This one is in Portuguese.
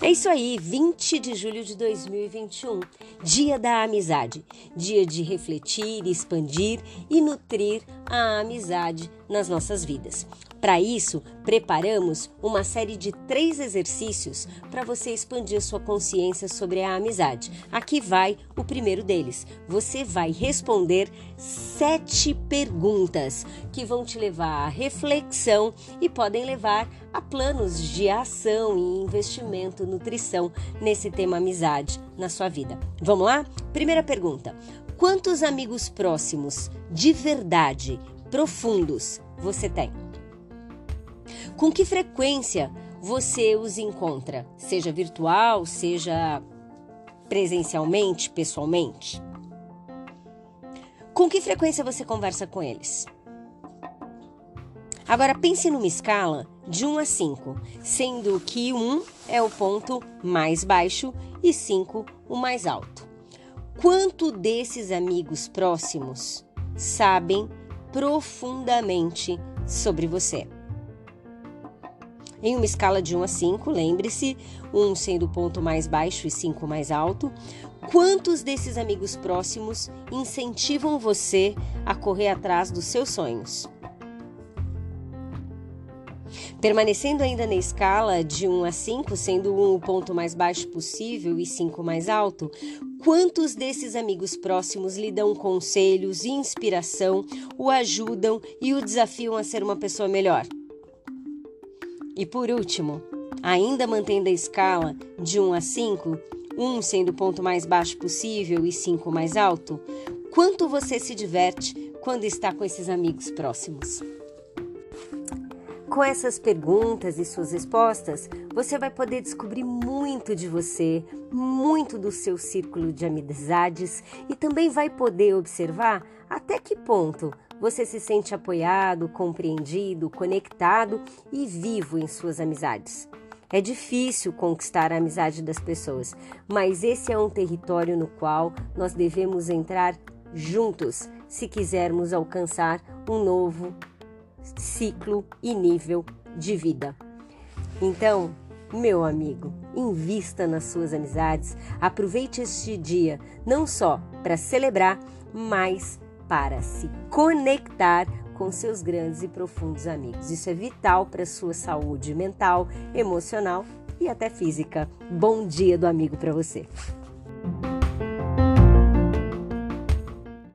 É isso aí, 20 de julho de 2021, Dia da Amizade. Dia de refletir, expandir e nutrir a amizade nas nossas vidas. Para isso, preparamos uma série de três exercícios para você expandir sua consciência sobre a amizade. Aqui vai o primeiro deles. Você vai responder sete perguntas que vão te levar à reflexão e podem levar a planos de ação e investimento, nutrição nesse tema amizade na sua vida. Vamos lá? Primeira pergunta: quantos amigos próximos de verdade, profundos, você tem? Com que frequência você os encontra? Seja virtual, seja presencialmente, pessoalmente? Com que frequência você conversa com eles? Agora pense numa escala de 1 a 5, sendo que 1 é o ponto mais baixo e 5 o mais alto. Quanto desses amigos próximos sabem profundamente sobre você? Em uma escala de 1 a 5, lembre-se, 1 sendo o ponto mais baixo e 5 mais alto, quantos desses amigos próximos incentivam você a correr atrás dos seus sonhos? Permanecendo ainda na escala de 1 a 5, sendo 1 o ponto mais baixo possível e 5 mais alto, quantos desses amigos próximos lhe dão conselhos e inspiração, o ajudam e o desafiam a ser uma pessoa melhor? E por último, ainda mantendo a escala de 1 a 5, 1 sendo o ponto mais baixo possível e 5 mais alto, quanto você se diverte quando está com esses amigos próximos? Com essas perguntas e suas respostas, você vai poder descobrir muito de você, muito do seu círculo de amizades e também vai poder observar até que ponto você se sente apoiado, compreendido, conectado e vivo em suas amizades. É difícil conquistar a amizade das pessoas, mas esse é um território no qual nós devemos entrar juntos se quisermos alcançar um novo ciclo e nível de vida. Então, meu amigo, invista nas suas amizades, aproveite este dia não só para celebrar, mas para se conectar com seus grandes e profundos amigos. Isso é vital para a sua saúde mental, emocional e até física. Bom dia do amigo para você.